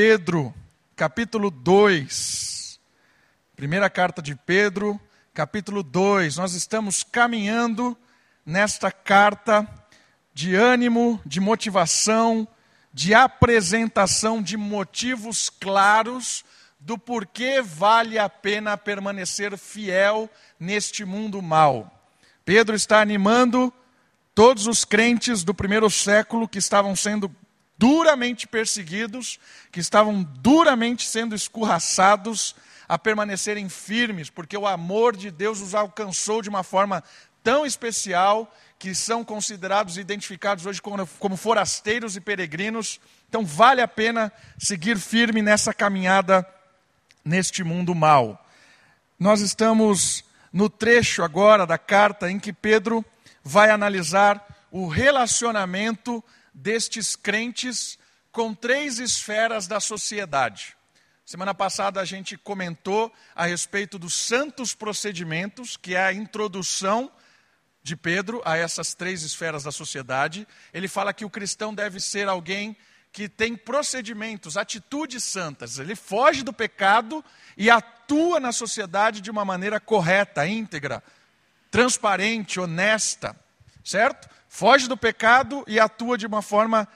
Pedro, capítulo 2. Primeira carta de Pedro, capítulo 2. Nós estamos caminhando nesta carta de ânimo, de motivação, de apresentação de motivos claros do porquê vale a pena permanecer fiel neste mundo mal. Pedro está animando todos os crentes do primeiro século que estavam sendo duramente perseguidos, que estavam duramente sendo escorraçados, a permanecerem firmes, porque o amor de Deus os alcançou de uma forma tão especial que são considerados e identificados hoje como, forasteiros e peregrinos. Então, vale a pena seguir firme nessa caminhada neste mundo mal. Nós estamos no trecho agora da carta em que Pedro vai analisar o relacionamento destes crentes com três esferas da sociedade. Semana passada a gente comentou a respeito dos santos procedimentos, que é a introdução de Pedro a essas três esferas da sociedade. Ele fala que o cristão deve ser alguém que tem procedimentos, atitudes santas. Ele foge do pecado e atua na sociedade de uma maneira correta, íntegra, transparente, honesta, certo? Foge do pecado e atua de uma forma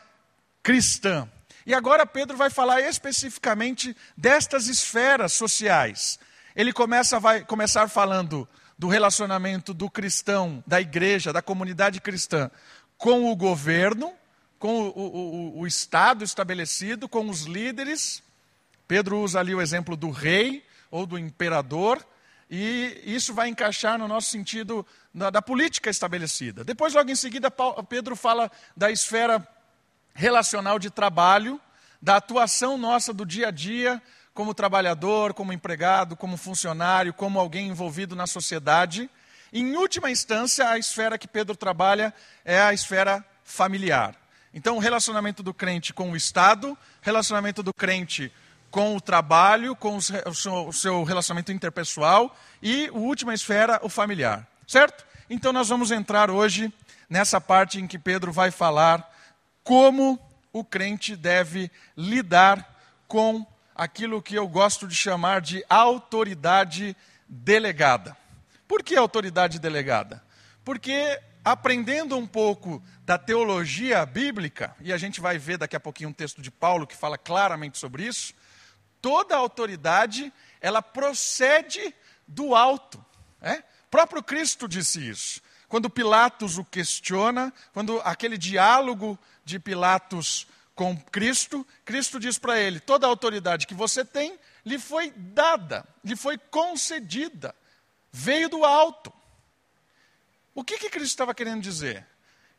cristã. E agora Pedro vai falar especificamente destas esferas sociais. Ele começa vai começar falando do relacionamento do cristão, da igreja, da comunidade cristã com o governo, com o, o, o, Estado estabelecido, com os líderes. Pedro usa ali o exemplo do rei ou do imperador, e isso vai encaixar no nosso sentido da, da política estabelecida. Depois, logo em seguida, Pedro fala da esfera relacional de trabalho, da atuação nossa do dia a dia, como trabalhador, como empregado, como funcionário, como alguém envolvido na sociedade. Em última instância, a esfera que Pedro trabalha é a esfera familiar. Então, o relacionamento do crente com o Estado, relacionamento do crente com o trabalho, com o seu, relacionamento interpessoal e, a última esfera, o familiar. Certo? Então, nós vamos entrar hoje nessa parte em que Pedro vai falar como o crente deve lidar com aquilo que eu gosto de chamar de autoridade delegada. Por que autoridade delegada? Porque aprendendo um pouco da teologia bíblica, e a gente vai ver daqui a pouquinho um texto de Paulo que fala claramente sobre isso, toda autoridade ela procede do alto. É? O próprio Cristo disse isso. Quando Pilatos o questiona, quando aquele diálogo de Pilatos com Cristo, Cristo diz para ele: toda a autoridade que você tem lhe foi dada, lhe foi concedida, veio do alto. O que, que Cristo estava querendo dizer?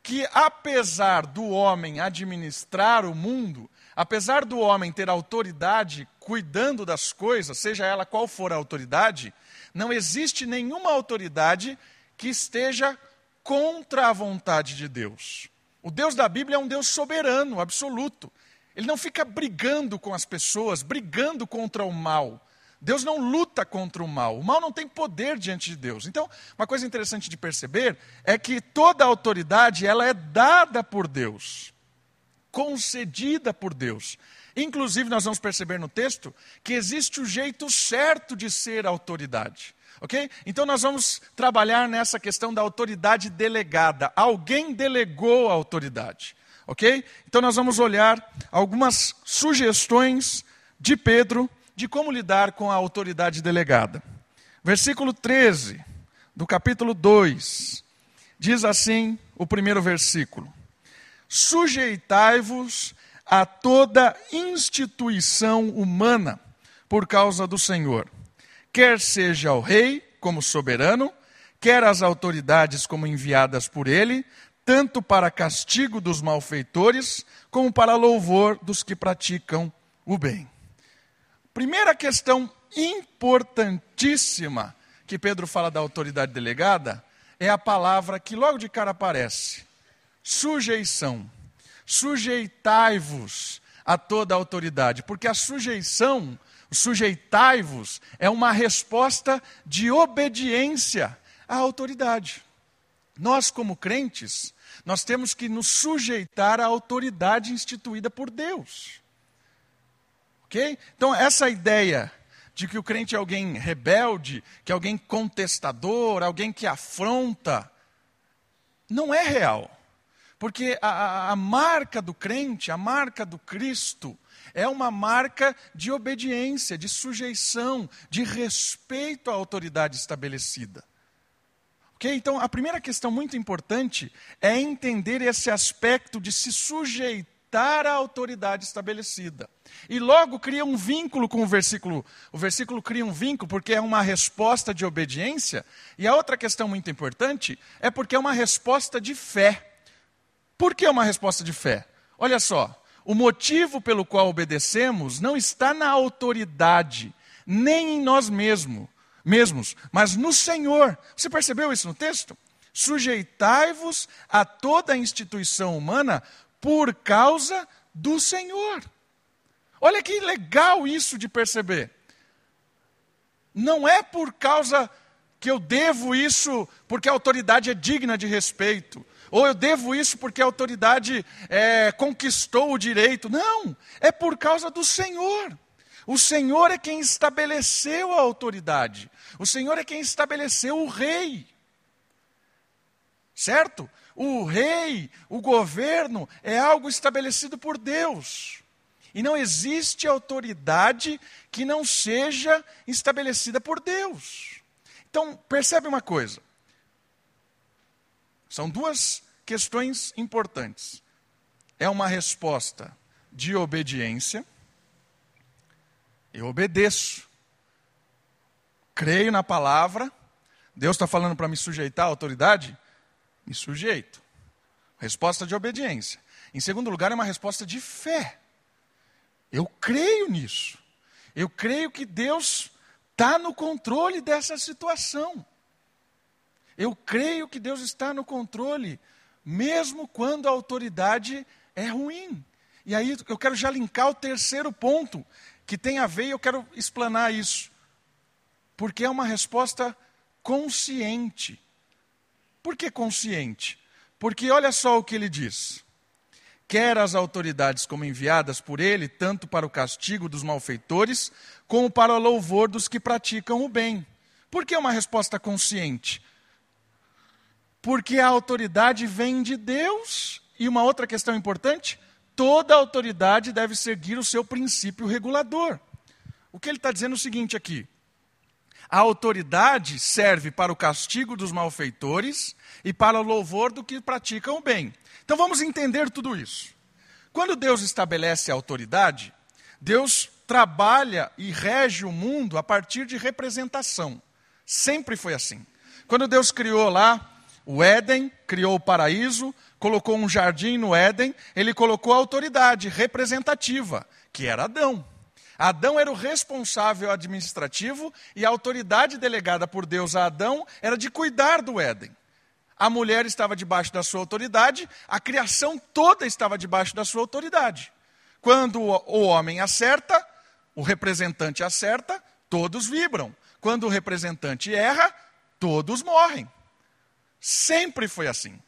Que apesar do homem administrar o mundo, apesar do homem ter autoridade cuidando das coisas, seja ela qual for a autoridade, não existe nenhuma autoridade que esteja contra a vontade de Deus. O Deus da Bíblia é um Deus soberano, absoluto. Ele não fica brigando com as pessoas, brigando contra o mal. Deus não luta contra o mal. O mal não tem poder diante de Deus. Então, uma coisa interessante de perceber é que toda autoridade ela é dada por Deus, concedida por Deus. Inclusive, nós vamos perceber no texto que existe o jeito certo de ser autoridade. Ok? Então, nós vamos trabalhar nessa questão da autoridade delegada. Alguém delegou a autoridade. Ok? Então, nós vamos olhar algumas sugestões de Pedro de como lidar com a autoridade delegada. Versículo 13 do capítulo 2 diz assim: o primeiro versículo: Sujeitai-vos a toda instituição humana por causa do Senhor, quer seja o rei como soberano, quer as autoridades como enviadas por ele, tanto para castigo dos malfeitores, como para louvor dos que praticam o bem. Primeira questão importantíssima que Pedro fala da autoridade delegada é a palavra que logo de cara aparece: sujeição. Sujeitai-vos a toda a autoridade, porque a sujeição, sujeitai-vos, é uma resposta de obediência à autoridade. Nós, como crentes, nós temos que nos sujeitar à autoridade instituída por Deus. Ok? Então, essa ideia de que o crente é alguém rebelde, que é alguém contestador, alguém que afronta, não é real. Porque a, a, marca do crente, a marca do Cristo, é uma marca de obediência, de sujeição, de respeito à autoridade estabelecida. Ok? Então, a primeira questão muito importante é entender esse aspecto de se sujeitar à autoridade estabelecida. E logo cria um vínculo com o versículo. O versículo cria um vínculo porque é uma resposta de obediência. E a outra questão muito importante é porque é uma resposta de fé. Por que uma resposta de fé? Olha só, o motivo pelo qual obedecemos não está na autoridade, nem em nós mesmos, mesmos, mas no Senhor. Você percebeu isso no texto? Sujeitai-vos a toda a instituição humana por causa do Senhor. Olha que legal isso de perceber. Não é por causa que eu devo isso porque a autoridade é digna de respeito, ou eu devo isso porque a autoridade é, conquistou o direito. Não, é por causa do Senhor. O Senhor é quem estabeleceu a autoridade, o Senhor é quem estabeleceu o rei. Certo? O rei, o governo, é algo estabelecido por Deus. E não existe autoridade que não seja estabelecida por Deus. Então, percebe uma coisa. São duas questões importantes. É uma resposta de obediência. Eu obedeço. Creio na palavra. Deus está falando para me sujeitar à autoridade? Me sujeito. Resposta de obediência. Em segundo lugar, é uma resposta de fé. Eu creio nisso. Eu creio que Deus está no controle dessa situação. Eu creio que Deus está no controle, mesmo quando a autoridade é ruim. E aí eu quero já linkar o terceiro ponto, que tem a ver, e eu quero explanar isso. Porque é uma resposta consciente. Por que consciente? Porque olha só o que ele diz quer as autoridades como enviadas por ele, tanto para o castigo dos malfeitores, como para o louvor dos que praticam o bem. Por que uma resposta consciente? Porque a autoridade vem de Deus. E uma outra questão importante: toda autoridade deve seguir o seu princípio regulador. O que ele está dizendo é o seguinte aqui: a autoridade serve para o castigo dos malfeitores e para o louvor do que praticam o bem. Então vamos entender tudo isso. Quando Deus estabelece a autoridade, Deus trabalha e rege o mundo a partir de representação. Sempre foi assim. Quando Deus criou lá o Éden, criou o paraíso, colocou um jardim no Éden, ele colocou a autoridade representativa, que era Adão. Adão era o responsável administrativo e a autoridade delegada por Deus a Adão era de cuidar do Éden. A mulher estava debaixo da sua autoridade, a criação toda estava debaixo da sua autoridade. Quando o homem acerta, o representante acerta, todos vibram. Quando o representante erra, todos morrem. Sempre foi assim.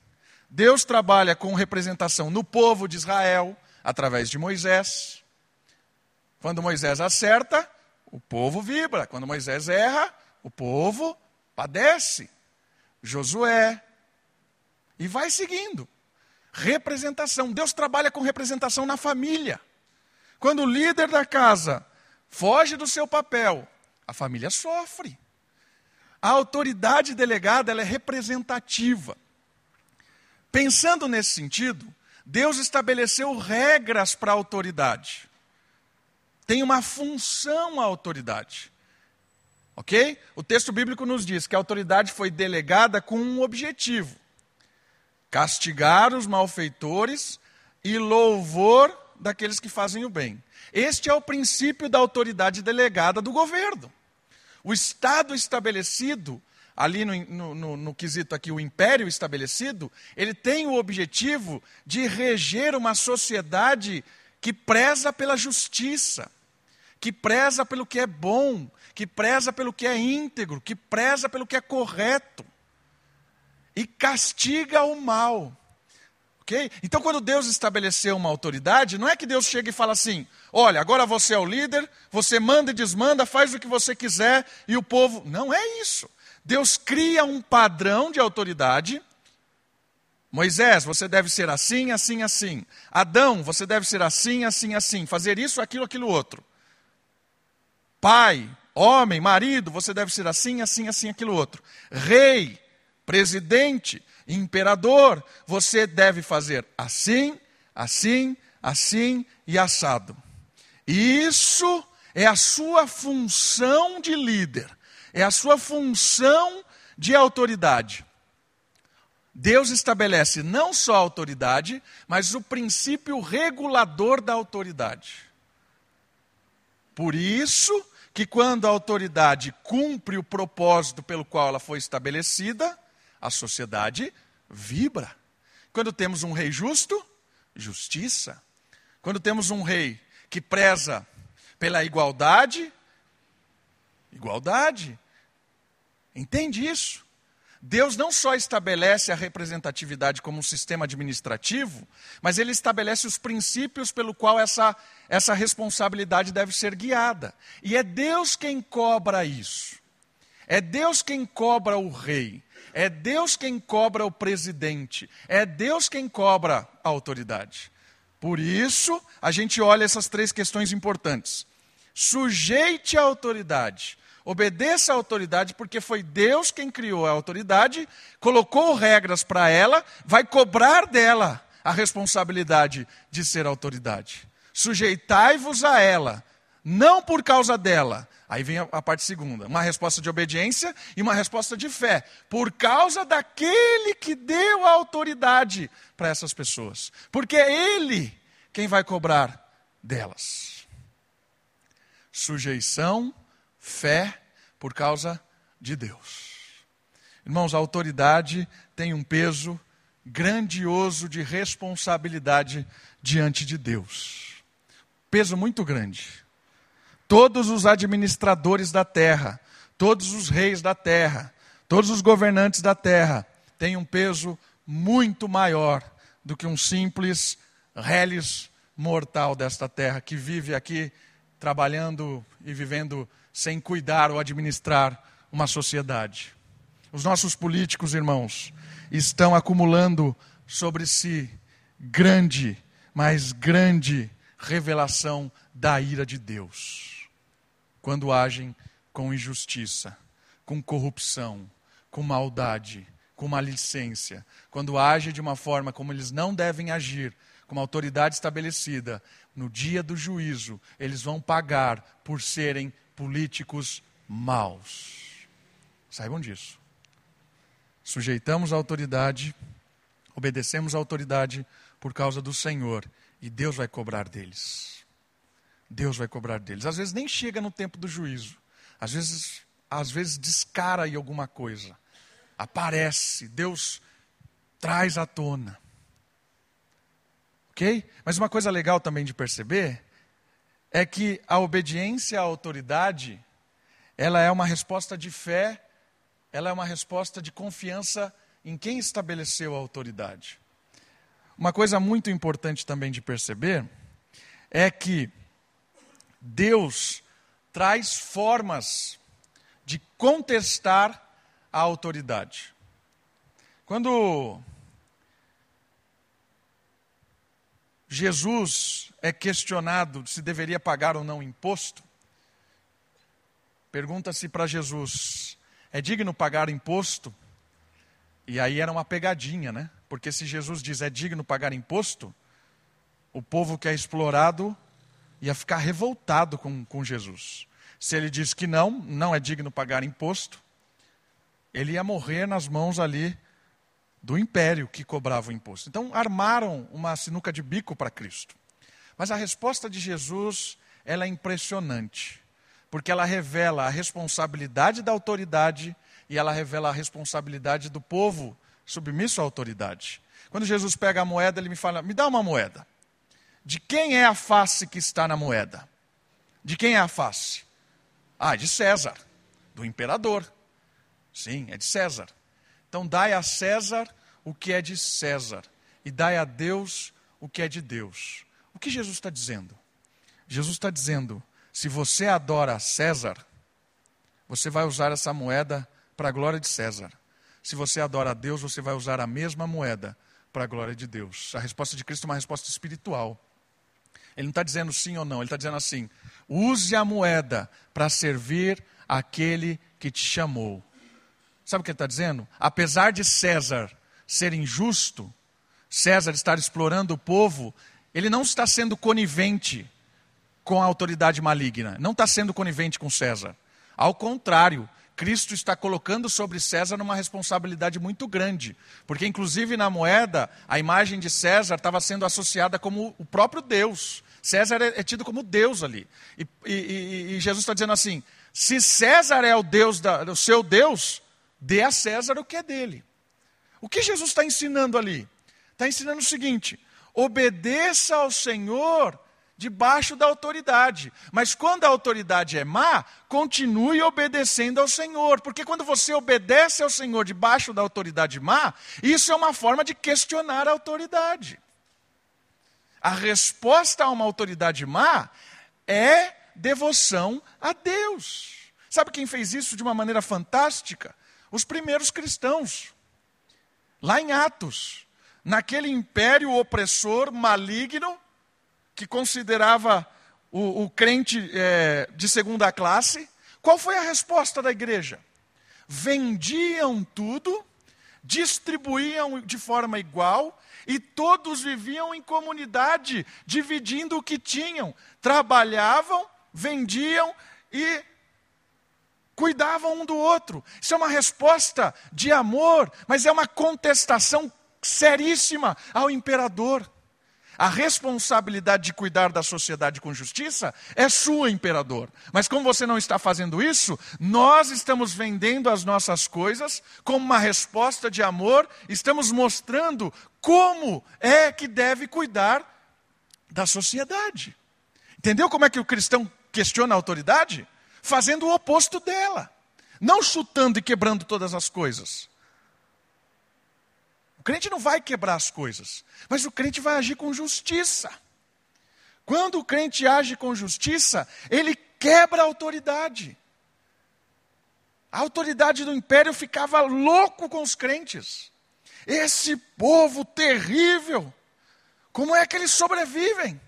Deus trabalha com representação no povo de Israel, através de Moisés. Quando Moisés acerta, o povo vibra. Quando Moisés erra, o povo padece. Josué. E vai seguindo. Representação. Deus trabalha com representação na família. Quando o líder da casa foge do seu papel, a família sofre. A autoridade delegada é representativa. Pensando nesse sentido, Deus estabeleceu regras para a autoridade tem uma função a autoridade. Ok? O texto bíblico nos diz que a autoridade foi delegada com um objetivo: castigar os malfeitores e louvor daqueles que fazem o bem. Este é o princípio da autoridade delegada do governo. O Estado estabelecido, ali no, no, no, no, quesito aqui, o império estabelecido, ele tem o objetivo de reger uma sociedade que preza pela justiça, que preza pelo que é bom, que preza pelo que é íntegro, que preza pelo que é correto e castiga o mal. Ok? Então, quando Deus estabeleceu uma autoridade, não é que Deus chega e fala assim: olha, agora você é o líder, você manda e desmanda, faz o que você quiser e o povo. Não é isso. Deus cria um padrão de autoridade. Moisés, você deve ser assim, assim, assim. Adão, você deve ser assim, assim, assim. Fazer isso, aquilo, aquilo outro. Pai, homem, marido, você deve ser assim, assim, assim, aquilo outro. Rei, presidente, imperador, você deve fazer assim, assim, assim e assado. Isso é a sua função de líder, é a sua função de autoridade. Deus estabelece não só a autoridade, mas o princípio regulador da autoridade. Por isso que quando a autoridade cumpre o propósito pelo qual ela foi estabelecida, a sociedade vibra. Quando temos um rei justo, justiça. Quando temos um rei que preza pela igualdade, igualdade. Entende isso? Deus não só estabelece a representatividade como um sistema administrativo, mas ele estabelece os princípios pelo qual essa, essa responsabilidade deve ser guiada. E é Deus quem cobra isso. É Deus quem cobra o rei. É Deus quem cobra o presidente. É Deus quem cobra a autoridade. Por isso, a gente olha essas três questões importantes. Sujeite a autoridade. Obedeça à autoridade, porque foi Deus quem criou a autoridade, colocou regras para ela, vai cobrar dela a responsabilidade de ser autoridade. Sujeitai-vos a ela, não por causa dela, Aí vem a, parte segunda: uma resposta de obediência e uma resposta de fé, por causa daquele que deu a autoridade para essas pessoas, porque é Ele quem vai cobrar delas. Sujeição, fé, por causa de Deus. Irmãos, a autoridade tem um peso grandioso de responsabilidade diante de Deus. Peso muito grande. Todos os administradores da terra, todos os reis da terra, todos os governantes da terra têm um peso muito maior do que um simples reles mortal desta terra que vive aqui trabalhando e vivendo sem cuidar ou administrar uma sociedade. Os nossos políticos, irmãos, estão acumulando sobre si grande, mas grande revelação da ira de Deus quando agem com injustiça, com corrupção, com maldade, com malicência, quando agem de uma forma como eles não devem agir, com uma autoridade estabelecida, no dia do juízo, eles vão pagar por serem políticos maus. Saibam disso. Sujeitamos a autoridade, obedecemos a autoridade por causa do Senhor, e Deus vai cobrar deles. Deus vai cobrar deles. Às vezes nem chega no tempo do juízo. Às vezes, às vezes descara aí alguma coisa. Aparece, Deus traz à tona. OK? Mas uma coisa legal também de perceber é que a obediência à autoridade, ela é uma resposta de fé, ela é uma resposta de confiança em quem estabeleceu a autoridade. Uma coisa muito importante também de perceber é que Deus traz formas de contestar a autoridade. Quando Jesus é questionado se deveria pagar ou não imposto, pergunta-se para Jesus: é digno pagar imposto? E aí era uma pegadinha, né? Porque se Jesus diz é digno pagar imposto, o povo que é explorado ia ficar revoltado com, com Jesus. Se ele diz que não, não é digno pagar imposto, ele ia morrer nas mãos ali do império que cobrava o imposto. Então armaram uma sinuca de bico para Cristo. Mas a resposta de Jesus, ela é impressionante, porque ela revela a responsabilidade da autoridade e ela revela a responsabilidade do povo submisso à autoridade. Quando Jesus pega a moeda, ele me fala: "Me dá uma moeda". De quem é a face que está na moeda? De quem é a face? Ah, de César, do imperador. Sim, é de César. Então dai a César o que é de César e dai a Deus o que é de Deus. O que Jesus está dizendo? Jesus está dizendo: se você adora César, você vai usar essa moeda para a glória de César. Se você adora a Deus, você vai usar a mesma moeda para a glória de Deus. A resposta de Cristo é uma resposta espiritual. Ele não está dizendo sim ou não, ele está dizendo assim: use a moeda para servir aquele que te chamou. Sabe o que ele está dizendo? Apesar de César ser injusto, César estar explorando o povo, ele não está sendo conivente com a autoridade maligna, não está sendo conivente com César. Ao contrário, Cristo está colocando sobre César uma responsabilidade muito grande, porque inclusive na moeda a imagem de César estava sendo associada como o próprio Deus. César é, é tido como Deus ali. E, e, e Jesus está dizendo assim: se César é o Deus, da, o seu Deus, dê a César o que é dele. O que Jesus está ensinando ali? Está ensinando o seguinte: obedeça ao Senhor debaixo da autoridade. Mas quando a autoridade é má, continue obedecendo ao Senhor. Porque quando você obedece ao Senhor debaixo da autoridade má, isso é uma forma de questionar a autoridade. A resposta a uma autoridade má é devoção a Deus. Sabe quem fez isso de uma maneira fantástica? Os primeiros cristãos. Lá em Atos, naquele império opressor maligno, que considerava o, o crente é, de segunda classe, qual foi a resposta da igreja? Vendiam tudo, distribuíam de forma igual e todos viviam em comunidade, dividindo o que tinham. Trabalhavam, vendiam e cuidavam um do outro. Isso é uma resposta de amor, mas é uma contestação seríssima ao imperador. A responsabilidade de cuidar da sociedade com justiça é sua, imperador. Mas como você não está fazendo isso, nós estamos vendendo as nossas coisas como uma resposta de amor, estamos mostrando como é que deve cuidar da sociedade. Entendeu como é que o cristão questiona a autoridade? Fazendo o oposto dela. Não chutando e quebrando todas as coisas crente não vai quebrar as coisas, mas o crente vai agir com justiça. Quando o crente age com justiça, ele quebra a autoridade. A autoridade do império ficava louco com os crentes. Esse povo terrível, como é que eles sobrevivem?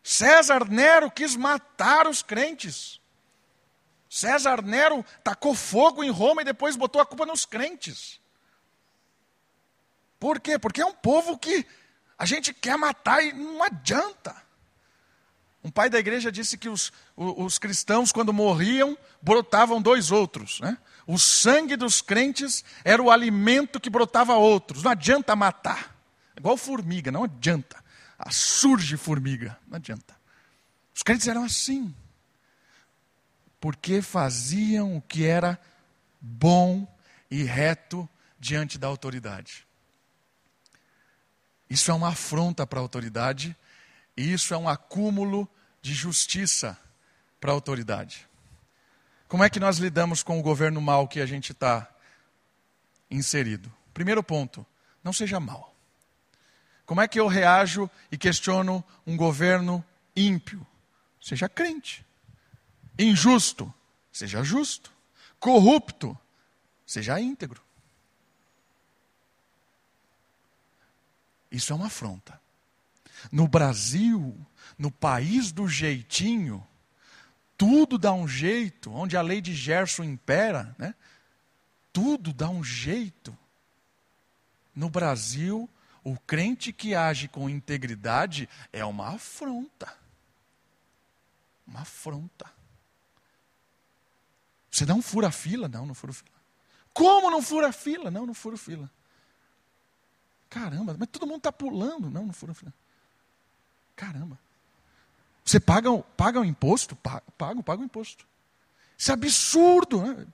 César Nero quis matar os crentes. César Nero tacou fogo em Roma e depois botou a culpa nos crentes. Por quê? Porque é um povo que a gente quer matar e não adianta. Um pai da igreja disse que os, os cristãos, quando morriam, brotavam dois outros. Né? O sangue dos crentes era o alimento que brotava outros. Não adianta matar. É igual formiga, não adianta. Ah, surge formiga, não adianta. Os crentes eram assim. Porque faziam o que era bom e reto diante da autoridade. Isso é uma afronta para a autoridade e isso é um acúmulo de justiça para a autoridade. Como é que nós lidamos com o governo mal que a gente está inserido? Primeiro ponto, não seja mal. Como é que eu reajo e questiono um governo ímpio? Seja crente. Injusto, seja justo. Corrupto, seja íntegro. Isso é uma afronta. No Brasil, no país do jeitinho, tudo dá um jeito, onde a lei de Gerson impera, né? tudo dá um jeito. No Brasil, o crente que age com integridade é uma afronta. Uma afronta. Você não fura fila? Não, não fura fila. Como não fura fila? Não, não fura fila. Caramba, mas todo mundo está pulando. Não, não foram. Caramba. Você paga, paga o imposto? Pago, pago, o imposto. Isso é absurdo. Né?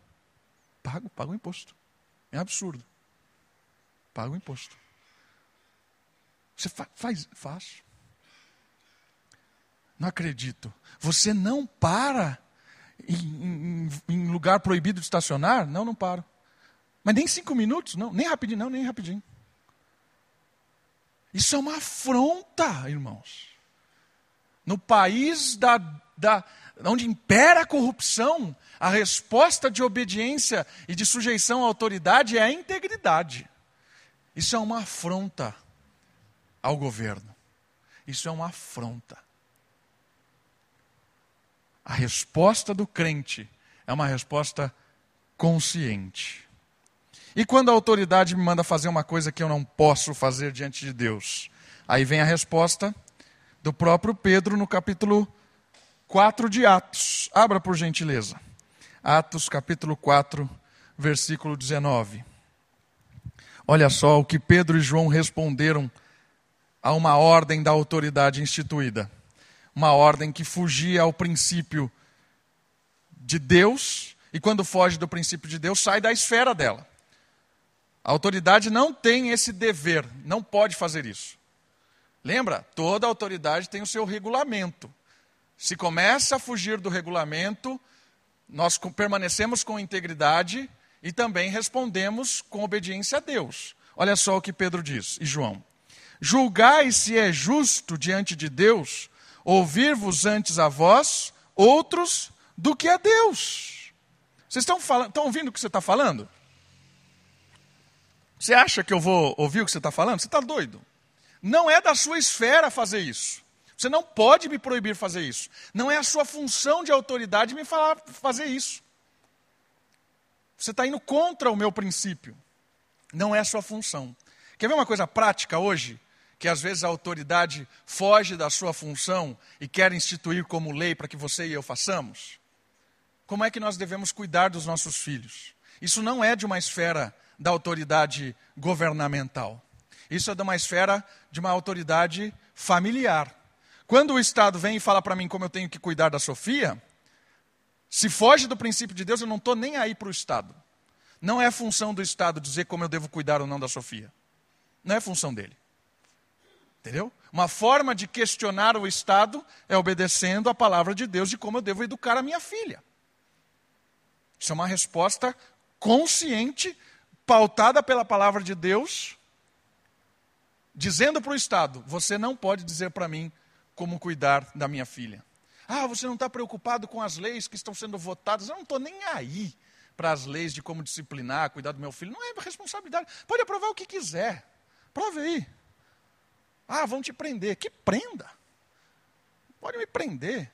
Pago, pago o imposto. É absurdo. Pago o imposto. Você fa faz, faz. Não acredito. Você não para em, em, em, lugar proibido de estacionar? Não, não paro. Mas nem cinco minutos, não. Nem rapidinho, não, nem rapidinho. Isso é uma afronta, irmãos. No país da, da, onde impera a corrupção, a resposta de obediência e de sujeição à autoridade é a integridade. Isso é uma afronta ao governo. Isso é uma afronta. A resposta do crente é uma resposta consciente. E quando a autoridade me manda fazer uma coisa que eu não posso fazer diante de Deus? Aí vem a resposta do próprio Pedro no capítulo 4 de Atos. Abra por gentileza. Atos capítulo 4, versículo 19. Olha só o que Pedro e João responderam a uma ordem da autoridade instituída. Uma ordem que fugia ao princípio de Deus, e quando foge do princípio de Deus, sai da esfera dela. A autoridade não tem esse dever, não pode fazer isso. Lembra? Toda autoridade tem o seu regulamento. Se começa a fugir do regulamento, nós permanecemos com integridade e também respondemos com obediência a Deus. Olha só o que Pedro diz, e João. Julgai se é justo diante de Deus ouvir-vos antes a vós, outros, do que a Deus. Vocês estão, falando, estão ouvindo o que você está falando? Você acha que eu vou ouvir o que você está falando? Você está doido. Não é da sua esfera fazer isso. Você não pode me proibir fazer isso. Não é a sua função de autoridade me falar fazer isso. Você está indo contra o meu princípio. Não é a sua função. Quer ver uma coisa prática hoje? Que às vezes a autoridade foge da sua função e quer instituir como lei para que você e eu façamos? Como é que nós devemos cuidar dos nossos filhos? Isso não é de uma esfera da autoridade governamental. Isso é de uma esfera de uma autoridade familiar. Quando o Estado vem e fala para mim como eu tenho que cuidar da Sofia, se foge do princípio de Deus, eu não estou nem aí para o Estado. Não é função do Estado dizer como eu devo cuidar ou não da Sofia. Não é função dele. Entendeu? Uma forma de questionar o Estado é obedecendo a palavra de Deus de como eu devo educar a minha filha. Isso é uma resposta consciente, pautada pela palavra de Deus, dizendo para o Estado: você não pode dizer para mim como cuidar da minha filha. Ah, você não está preocupado com as leis que estão sendo votadas? Eu não estou nem aí para as leis de como disciplinar, cuidar do meu filho. Não é responsabilidade. Pode aprovar o que quiser. Prove aí. Ah, vão te prender. Que prenda. Pode me prender.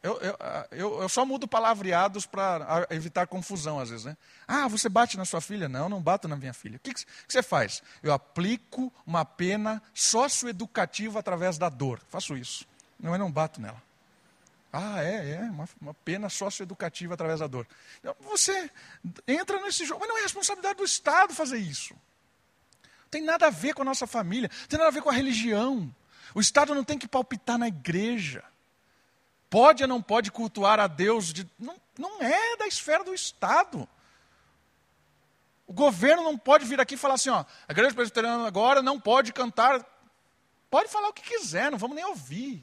Eu, eu, eu, eu, só mudo palavreados para evitar confusão às vezes, né? Ah, você bate na sua filha? Não, não bato na minha filha. O que, que, você faz? Eu aplico uma pena socioeducativa através da dor. Faço isso. Não, eu não bato nela. Ah, é, é, uma, uma pena socioeducativa através da dor. Então, você entra nesse jogo, mas não é responsabilidade do Estado fazer isso. Não tem nada a ver com a nossa família, não tem nada a ver com a religião. O Estado não tem que palpitar na igreja. Pode ou não pode cultuar a Deus? De... Não, não é da esfera do Estado. O governo não pode vir aqui e falar assim, ó, a igreja presbiteriana agora não pode cantar. Pode falar o que quiser, não vamos nem ouvir.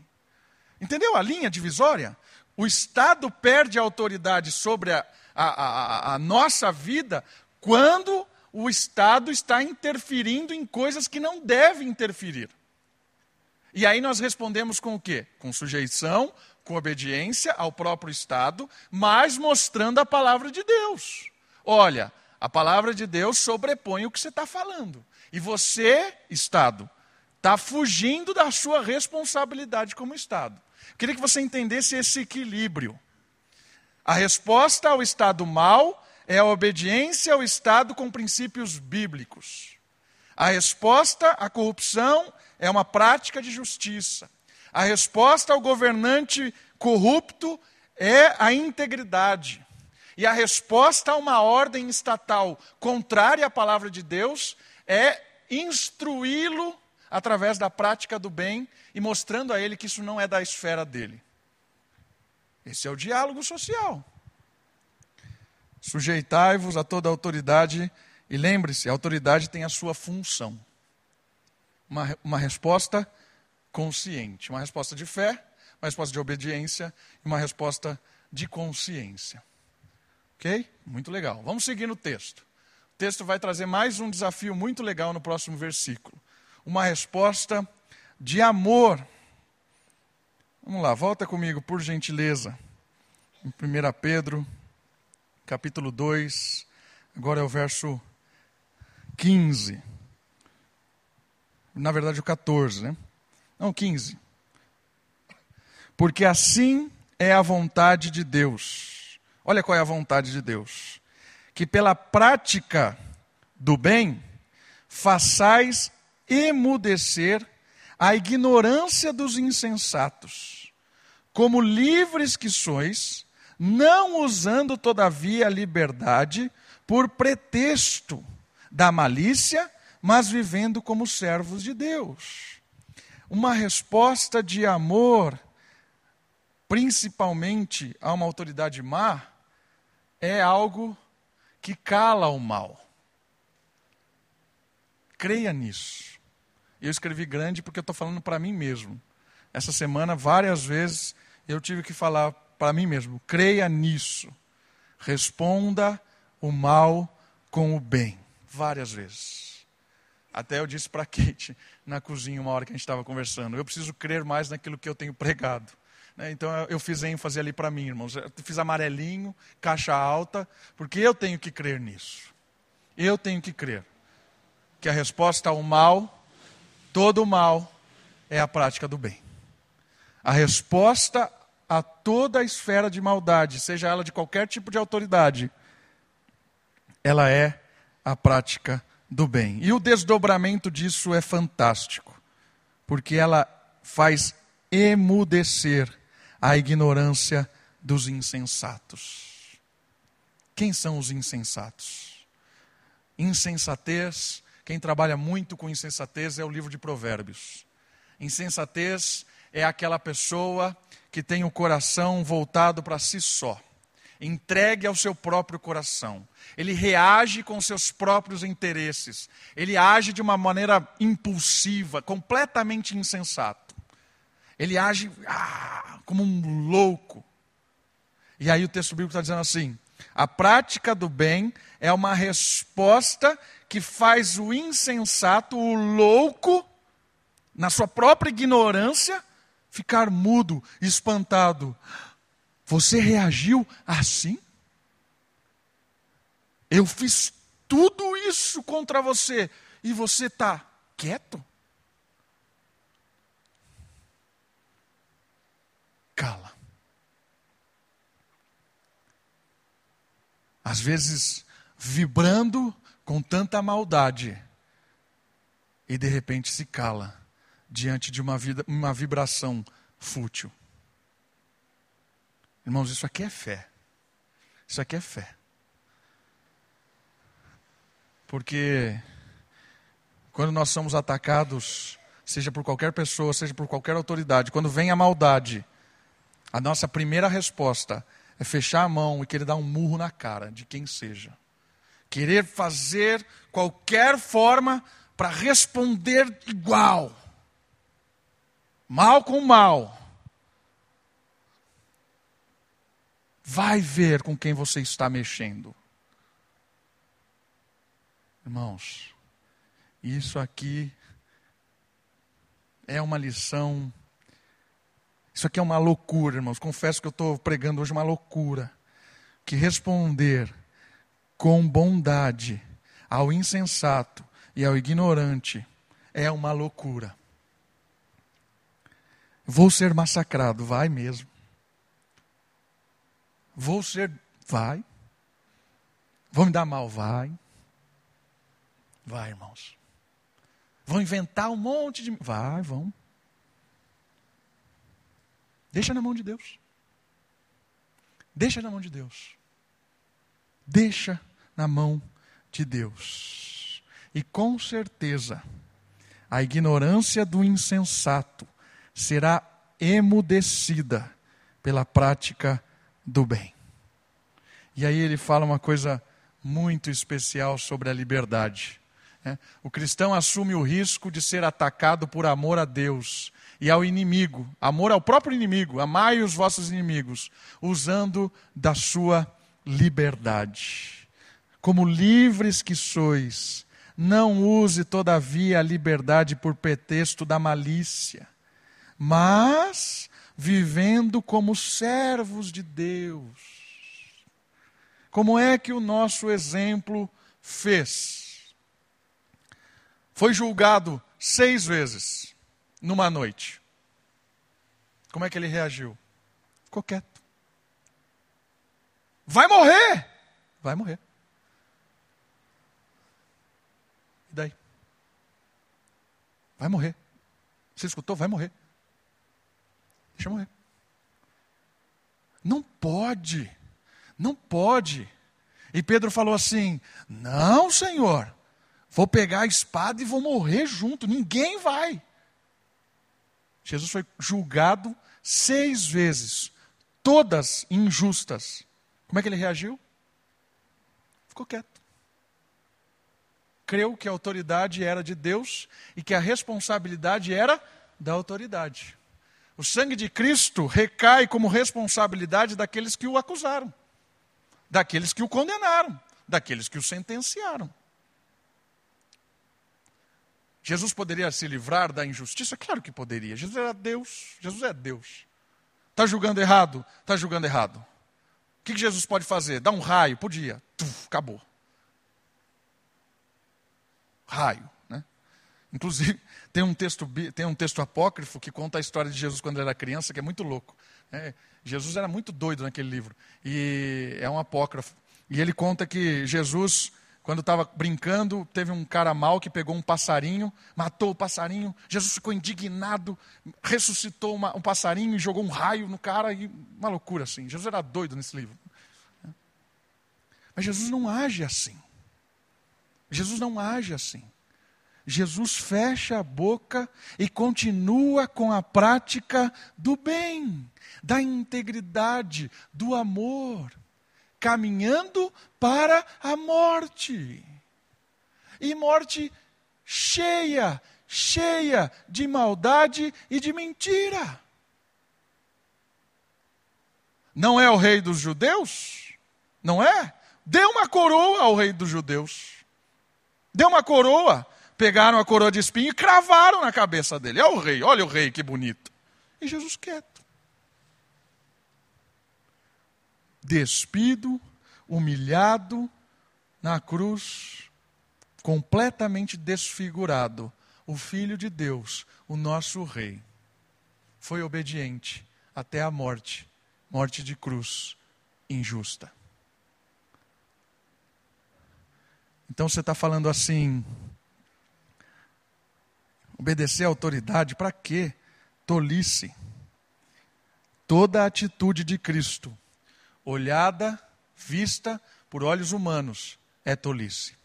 Entendeu a linha divisória? O Estado perde a autoridade sobre a, a, a, a nossa vida quando o Estado está interferindo em coisas que não deve interferir. E aí nós respondemos com o quê? Com sujeição, com obediência ao próprio Estado, mas mostrando a palavra de Deus. Olha, a palavra de Deus sobrepõe o que você está falando. E você, Estado, está fugindo da sua responsabilidade como Estado. Queria que você entendesse esse equilíbrio. A resposta ao Estado mal é a obediência ao Estado com princípios bíblicos. A resposta à corrupção é uma prática de justiça. A resposta ao governante corrupto é a integridade. E a resposta a uma ordem estatal contrária à palavra de Deus é instruí-lo através da prática do bem e mostrando a ele que isso não é da esfera dele. Esse é o diálogo social. Sujeitai-vos a toda autoridade e lembre-se, a autoridade tem a sua função. Uma, uma resposta consciente. Uma resposta de fé, uma resposta de obediência e uma resposta de consciência. Ok? Muito legal. Vamos seguir no texto. O texto vai trazer mais um desafio muito legal no próximo versículo. uma resposta de amor. Vamos lá, volta comigo, por gentileza. Em 1 Pedro, capítulo 2, agora é o verso 15. Na verdade, o 14, né? Não, 15. Porque assim é a vontade de Deus. Olha qual é a vontade de Deus. Que pela prática do bem, façais emudecer a ignorância dos insensatos, como livres que sois, não usando todavia a liberdade por pretexto da malícia, mas vivendo como servos de Deus. Uma resposta de amor, principalmente a uma autoridade má, é algo que cala o mal. Creia nisso. Eu escrevi grande porque eu estou falando para mim mesmo. Essa semana, várias vezes, eu tive que falar para mim mesmo: creia nisso. Responda o mal com o bem. Várias vezes. Até eu disse para Kate na cozinha, uma hora que a gente estava conversando: eu preciso crer mais naquilo que eu tenho pregado. Né, então eu fiz ênfase ali para mim, irmãos. Eu fiz amarelinho, caixa alta, porque eu tenho que crer nisso. Eu tenho que crer que a resposta ao mal, todo o mal, é a prática do bem. A resposta a toda a esfera de maldade, seja ela de qualquer tipo de autoridade, ela é a prática do bem. E o desdobramento disso é fantástico, porque ela faz emudecer a ignorância dos insensatos. Quem são os insensatos? Insensatez quem trabalha muito com insensatez é o livro de Provérbios. Insensatez é aquela pessoa que tem o coração voltado para si só, entregue ao seu próprio coração. Ele reage com seus próprios interesses. Ele age de uma maneira impulsiva, completamente insensato. Ele age ah, como um louco. E aí o texto bíblico está dizendo assim: a prática do bem é uma resposta que faz o insensato, o louco, na sua própria ignorância, ficar mudo, espantado. Você reagiu assim? Eu fiz tudo isso contra você e você está quieto? Cala. Às vezes, vibrando com tanta maldade e de repente se cala diante de uma, vida, uma vibração fútil. Irmãos, isso aqui é fé. Isso aqui é fé. Porque quando nós somos atacados, seja por qualquer pessoa, seja por qualquer autoridade, quando vem a maldade, a nossa primeira resposta é fechar a mão e querer dar um murro na cara de quem seja querer fazer qualquer forma para responder igual. Mal com mal. Vai ver com quem você está mexendo. Irmãos, isso aqui é uma lição. Isso aqui é uma loucura, irmãos. Confesso que eu estou pregando hoje uma loucura. Que responder com bondade ao insensato e ao ignorante é uma loucura. Vou ser massacrado, vai mesmo. Vou ser, vai. Vão me dar mal, vai. Vai, irmãos. Vão inventar um monte de. Vai, vão. Deixa na mão de Deus. Deixa na mão de Deus. Deixa na mão de Deus. E com certeza, a ignorância do insensato será emudecida pela prática do bem. E aí ele fala uma coisa muito especial sobre a liberdade. Né? O cristão assume o risco de ser atacado por amor a Deus e ao inimigo, amor ao próprio inimigo, amai os vossos inimigos, usando da sua liberdade. Como livres que sois, Não use, todavia, a liberdade por pretexto da malícia, mas vivendo como servos de Deus. Como é que o nosso exemplo fez? Foi julgado seis vezes numa noite. Como é que ele reagiu? Ficou quieto. Vai morrer! Vai morrer. E daí? Vai morrer. Você escutou? Vai morrer. Deixa morrer. Não pode. Não pode. E Pedro falou assim: Não, Senhor. Vou pegar a espada e vou morrer junto. Ninguém vai. Jesus foi julgado seis vezes, todas injustas. Como é que ele reagiu? Ficou quieto. Creu que a autoridade era de Deus e que a responsabilidade era da autoridade. O sangue de Cristo recai como responsabilidade daqueles que o acusaram, daqueles que o condenaram, daqueles que o sentenciaram. Jesus poderia se livrar da injustiça? Claro que poderia. Jesus era Deus. Jesus é Deus. Está julgando errado? Está julgando errado. O que Jesus pode fazer? Dar um raio? Podia. Tuf, acabou. Raio. Inclusive, tem um, texto, tem um texto apócrifo que conta a história de Jesus quando ele era criança, que é muito louco. Né? Jesus era muito doido naquele livro. E é um apócrifo. E ele conta que Jesus quando estava brincando, teve um cara mal que pegou um passarinho, matou o passarinho. Jesus ficou indignado, ressuscitou uma, um passarinho e jogou um raio no cara. E uma loucura assim. Jesus era doido nesse livro. Mas Jesus não age assim. Jesus não age assim. Jesus fecha a boca e continua com a prática do bem, da integridade, do amor caminhando para a morte. E morte cheia, cheia de maldade e de mentira. Não é o rei dos judeus? Não é? Deu uma coroa ao rei dos judeus. Deu uma coroa. Pegaram a coroa de espinho e cravaram na cabeça dele. É o rei, olha o rei que bonito. E Jesus quieto. despido, humilhado na cruz, completamente desfigurado, o Filho de Deus, o nosso Rei, foi obediente até a morte morte de cruz injusta. Então você está falando assim, obedecer à autoridade, para quê? Tolice. Toda a atitude de Cristo olhada, vista por olhos humanos, é tolice.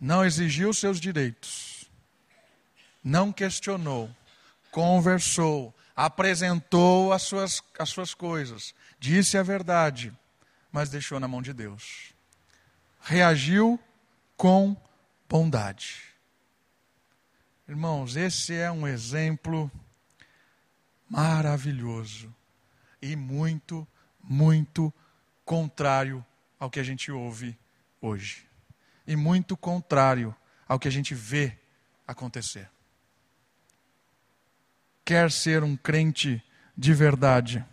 Não exigiu seus direitos, não questionou, conversou, apresentou as suas, as suas coisas, disse a verdade, mas deixou na mão de Deus. Reagiu com bondade. Irmãos, esse é um exemplo maravilhoso e muito muito contrário ao que a gente ouve hoje. E muito contrário ao que a gente vê acontecer. Quer ser um crente de verdade,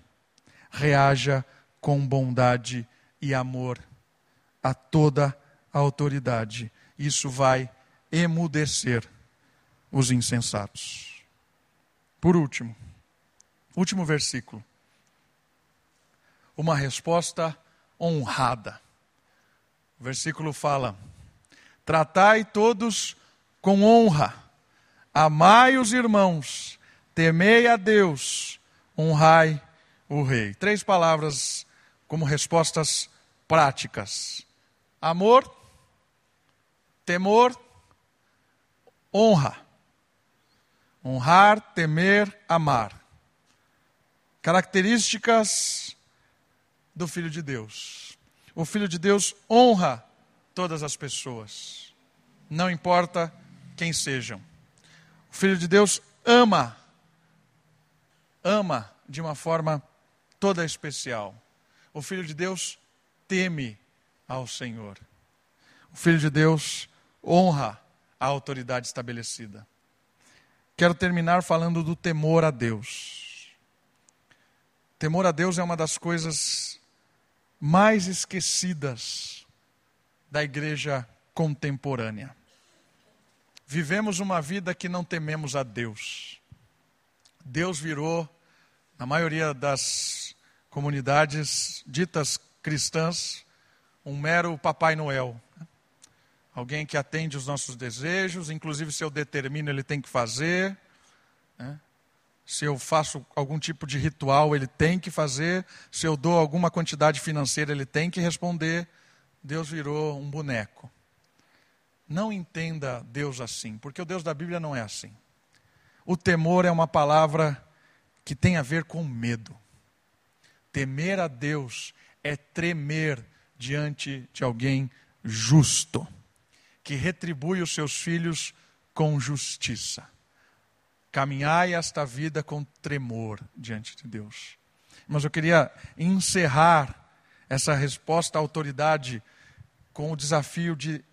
reaja com bondade e amor a toda a autoridade. Isso vai emudecer os insensatos. Por último, último versículo uma resposta honrada. O versículo fala: Tratai todos com honra, amai os irmãos, temei a Deus, honrai o rei. Três palavras como respostas práticas: amor, temor, honra. Honrar, temer, amar. Características do Filho de Deus. O Filho de Deus honra todas as pessoas, não importa quem sejam. O Filho de Deus ama, ama de uma forma toda especial. O Filho de Deus teme ao Senhor. O Filho de Deus honra a autoridade estabelecida. Quero terminar falando do temor a Deus. Temor a Deus é uma das coisas mais esquecidas da igreja contemporânea. Vivemos uma vida que não tememos a Deus. Deus virou, na maioria das comunidades ditas cristãs, um mero Papai Noel. Alguém que atende os nossos desejos, inclusive se eu determino, ele tem que fazer. Né? Se eu faço algum tipo de ritual, ele tem que fazer. Se eu dou alguma quantidade financeira, ele tem que responder. Deus virou um boneco. Não entenda Deus assim, porque o Deus da Bíblia não é assim. O temor é uma palavra que tem a ver com medo. Temer a Deus é tremer diante de alguém justo, que retribui os seus filhos com justiça. Caminhai esta vida com tremor diante de Deus. Mas eu queria encerrar essa resposta à autoridade com o desafio de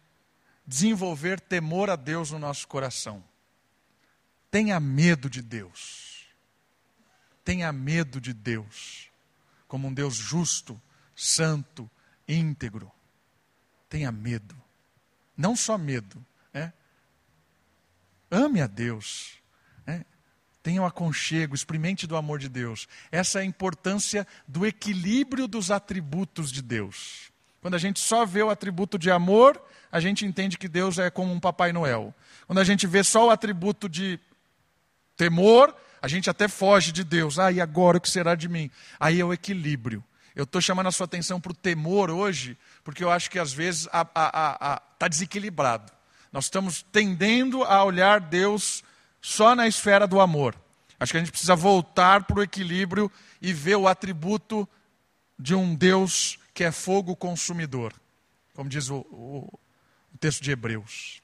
desenvolver temor a Deus no nosso coração. Tenha medo de Deus. Tenha medo de Deus, como um Deus justo, santo, íntegro. Tenha medo. Não só medo. Né? Ame a Deus. Né? Tenha um aconchego, experimente do amor de Deus. Essa é a importância do equilíbrio dos atributos de Deus. Quando a gente só vê o atributo de amor, a gente entende que Deus é como um Papai Noel. Quando a gente vê só o atributo de temor, a gente até foge de Deus. Ah, e agora o que será de mim? Aí é o equilíbrio. Eu estou chamando a sua atenção para o temor hoje, porque eu acho que às vezes está desequilibrado. Nós estamos tendendo a olhar Deus só na esfera do amor. Acho que a gente precisa voltar para o equilíbrio e ver o atributo de um Deus que é fogo consumidor, como diz o, o, o texto de Hebreus.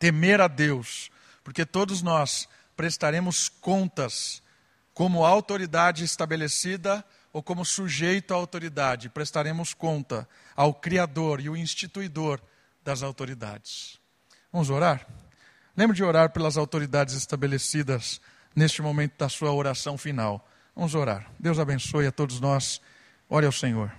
Temer a Deus, porque todos nós prestaremos contas como autoridade estabelecida ou como sujeito à autoridade, prestaremos conta ao Criador e o instituidor das autoridades. Vamos orar? Lembre de orar pelas autoridades estabelecidas neste momento da sua oração final. Vamos orar. Deus abençoe a todos nós. Ore ao Senhor.